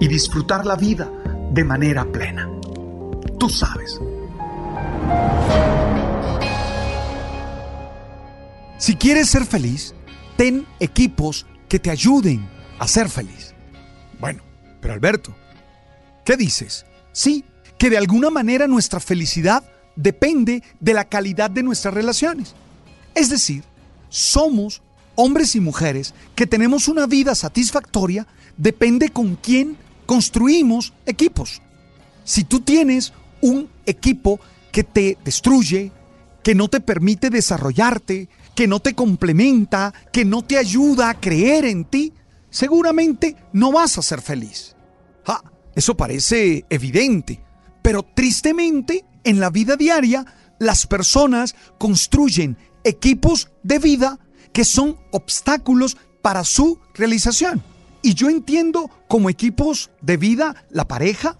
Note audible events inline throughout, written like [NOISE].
y disfrutar la vida de manera plena. Tú sabes. Si quieres ser feliz, ten equipos que te ayuden a ser feliz. Bueno, pero Alberto, ¿qué dices? Sí, que de alguna manera nuestra felicidad depende de la calidad de nuestras relaciones. Es decir, somos hombres y mujeres que tenemos una vida satisfactoria, depende con quién construimos equipos. Si tú tienes un equipo que te destruye, que no te permite desarrollarte, que no te complementa, que no te ayuda a creer en ti, seguramente no vas a ser feliz. Ah, eso parece evidente, pero tristemente en la vida diaria las personas construyen equipos de vida que son obstáculos para su realización. Y yo entiendo como equipos de vida la pareja,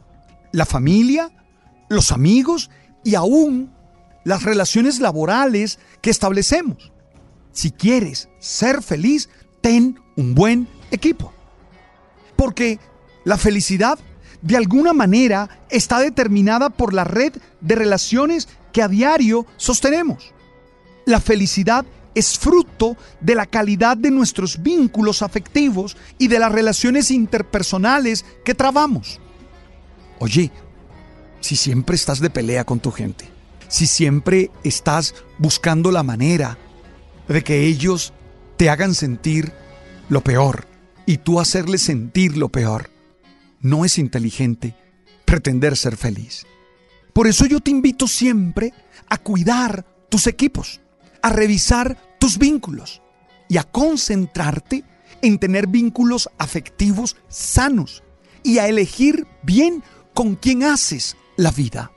la familia, los amigos y aún las relaciones laborales que establecemos. Si quieres ser feliz, ten un buen equipo. Porque la felicidad de alguna manera está determinada por la red de relaciones que a diario sostenemos. La felicidad es fruto de la calidad de nuestros vínculos afectivos y de las relaciones interpersonales que trabamos. Oye, si siempre estás de pelea con tu gente, si siempre estás buscando la manera de que ellos te hagan sentir lo peor y tú hacerles sentir lo peor, no es inteligente pretender ser feliz. Por eso yo te invito siempre a cuidar tus equipos, a revisar tus vínculos y a concentrarte en tener vínculos afectivos sanos y a elegir bien con quién haces la vida.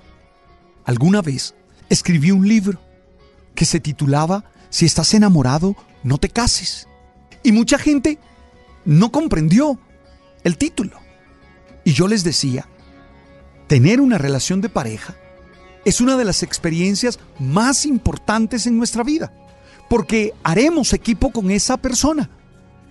Alguna vez escribí un libro que se titulaba Si estás enamorado, no te cases. Y mucha gente no comprendió el título. Y yo les decía, tener una relación de pareja es una de las experiencias más importantes en nuestra vida, porque haremos equipo con esa persona.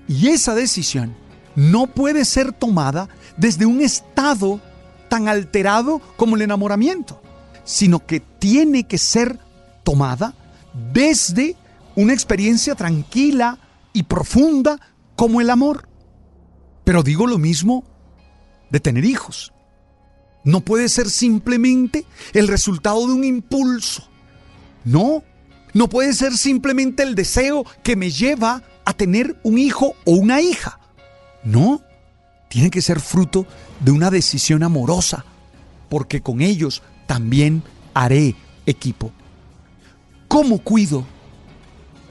Y esa decisión no puede ser tomada desde un estado tan alterado como el enamoramiento, sino que tiene que ser tomada desde una experiencia tranquila y profunda como el amor. Pero digo lo mismo de tener hijos. No puede ser simplemente el resultado de un impulso. No, no puede ser simplemente el deseo que me lleva a tener un hijo o una hija. No, tiene que ser fruto de una decisión amorosa, porque con ellos también haré equipo. ¿Cómo cuido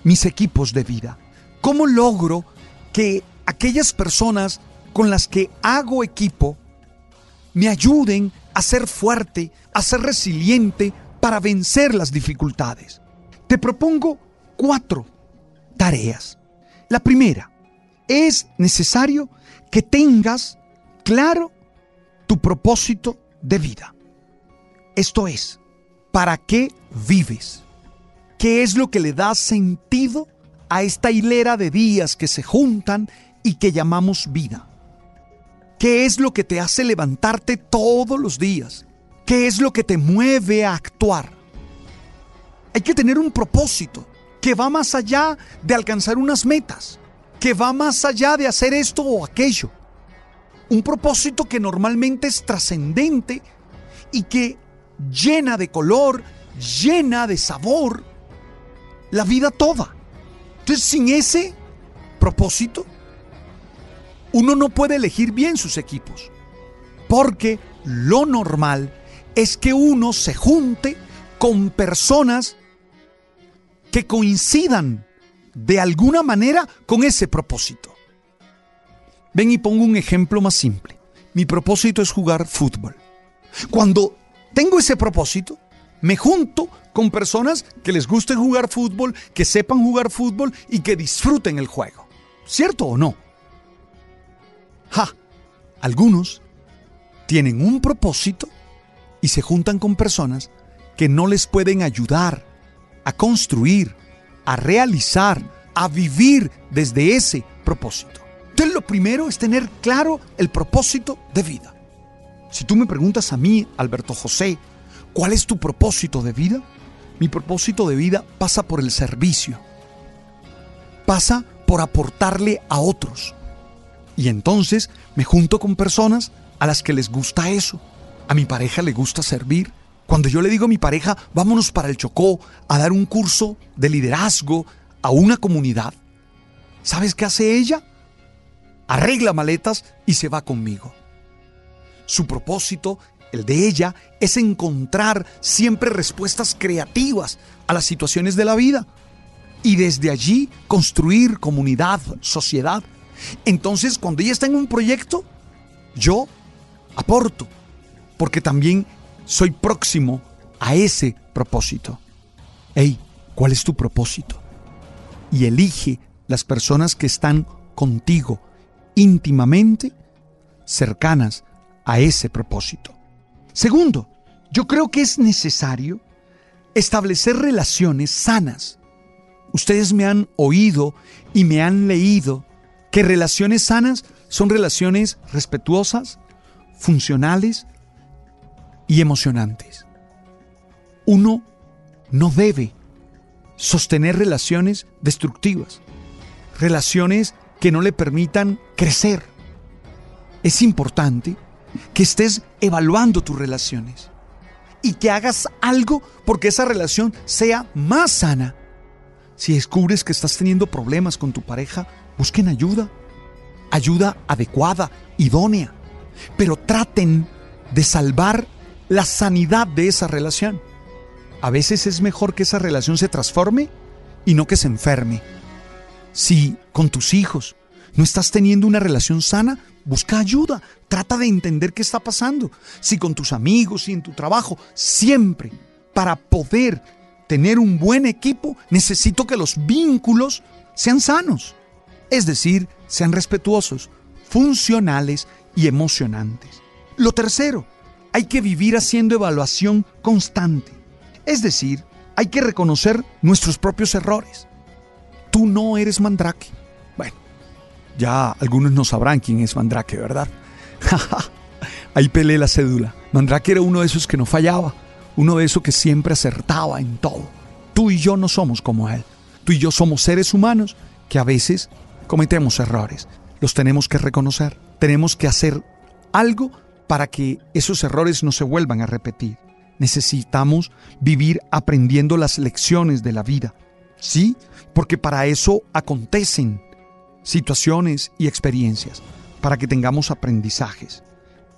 mis equipos de vida? ¿Cómo logro que aquellas personas con las que hago equipo me ayuden a ser fuerte, a ser resiliente para vencer las dificultades? Te propongo cuatro tareas. La primera, es necesario que tengas claro tu propósito de vida. Esto es, ¿para qué vives? ¿Qué es lo que le da sentido a esta hilera de días que se juntan y que llamamos vida? ¿Qué es lo que te hace levantarte todos los días? ¿Qué es lo que te mueve a actuar? Hay que tener un propósito que va más allá de alcanzar unas metas, que va más allá de hacer esto o aquello. Un propósito que normalmente es trascendente y que llena de color, llena de sabor, la vida toda. Entonces, sin ese propósito, uno no puede elegir bien sus equipos, porque lo normal es que uno se junte con personas que coincidan de alguna manera con ese propósito. Ven y pongo un ejemplo más simple. Mi propósito es jugar fútbol. Cuando tengo ese propósito, me junto con personas que les guste jugar fútbol, que sepan jugar fútbol y que disfruten el juego. ¿Cierto o no? Ja, algunos tienen un propósito y se juntan con personas que no les pueden ayudar a construir, a realizar, a vivir desde ese propósito. Entonces lo primero es tener claro el propósito de vida. Si tú me preguntas a mí, Alberto José, ¿cuál es tu propósito de vida? Mi propósito de vida pasa por el servicio. Pasa por aportarle a otros. Y entonces me junto con personas a las que les gusta eso. A mi pareja le gusta servir. Cuando yo le digo a mi pareja, vámonos para el Chocó a dar un curso de liderazgo a una comunidad, ¿sabes qué hace ella? Arregla maletas y se va conmigo. Su propósito, el de ella, es encontrar siempre respuestas creativas a las situaciones de la vida y desde allí construir comunidad, sociedad. Entonces, cuando ella está en un proyecto, yo aporto, porque también soy próximo a ese propósito. Hey, ¿cuál es tu propósito? Y elige las personas que están contigo íntimamente cercanas a ese propósito. Segundo, yo creo que es necesario establecer relaciones sanas. Ustedes me han oído y me han leído que relaciones sanas son relaciones respetuosas, funcionales y emocionantes. Uno no debe sostener relaciones destructivas, relaciones que no le permitan crecer. Es importante que estés evaluando tus relaciones y que hagas algo porque esa relación sea más sana. Si descubres que estás teniendo problemas con tu pareja, busquen ayuda, ayuda adecuada, idónea, pero traten de salvar la sanidad de esa relación. A veces es mejor que esa relación se transforme y no que se enferme. Si con tus hijos no estás teniendo una relación sana, busca ayuda, trata de entender qué está pasando. Si con tus amigos y en tu trabajo, siempre para poder tener un buen equipo, necesito que los vínculos sean sanos, es decir, sean respetuosos, funcionales y emocionantes. Lo tercero, hay que vivir haciendo evaluación constante. Es decir, hay que reconocer nuestros propios errores. Tú no eres Mandrake. Bueno, ya algunos no sabrán quién es Mandrake, ¿verdad? [LAUGHS] Ahí peleé la cédula. Mandrake era uno de esos que no fallaba, uno de esos que siempre acertaba en todo. Tú y yo no somos como él. Tú y yo somos seres humanos que a veces cometemos errores. Los tenemos que reconocer. Tenemos que hacer algo para que esos errores no se vuelvan a repetir. Necesitamos vivir aprendiendo las lecciones de la vida. ¿Sí? Porque para eso acontecen situaciones y experiencias, para que tengamos aprendizajes.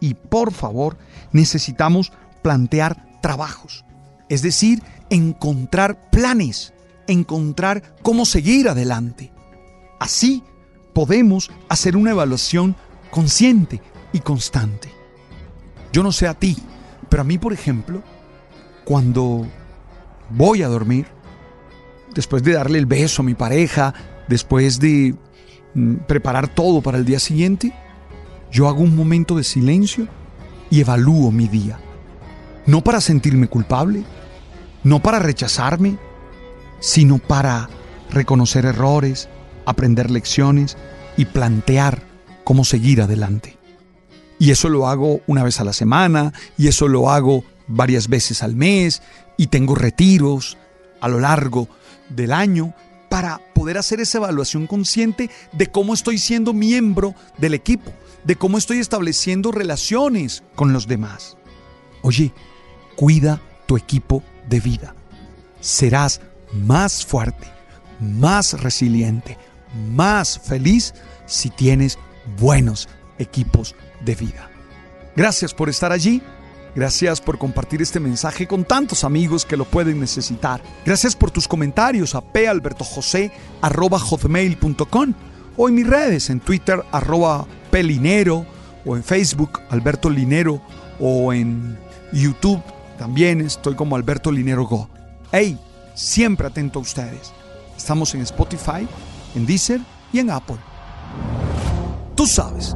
Y por favor, necesitamos plantear trabajos, es decir, encontrar planes, encontrar cómo seguir adelante. Así podemos hacer una evaluación consciente y constante. Yo no sé a ti, pero a mí, por ejemplo, cuando voy a dormir, después de darle el beso a mi pareja, después de mm, preparar todo para el día siguiente, yo hago un momento de silencio y evalúo mi día. No para sentirme culpable, no para rechazarme, sino para reconocer errores, aprender lecciones y plantear cómo seguir adelante. Y eso lo hago una vez a la semana, y eso lo hago varias veces al mes, y tengo retiros a lo largo del año para poder hacer esa evaluación consciente de cómo estoy siendo miembro del equipo, de cómo estoy estableciendo relaciones con los demás. Oye, Cuida tu equipo de vida. Serás más fuerte, más resiliente, más feliz si tienes buenos equipos de vida. Gracias por estar allí. Gracias por compartir este mensaje con tantos amigos que lo pueden necesitar. Gracias por tus comentarios a palbertojose.com o en mis redes, en Twitter, arroba pelinero, o en Facebook, Alberto Linero, o en YouTube, también estoy como Alberto Linero Go. Hey, siempre atento a ustedes. Estamos en Spotify, en Deezer y en Apple. Tú sabes.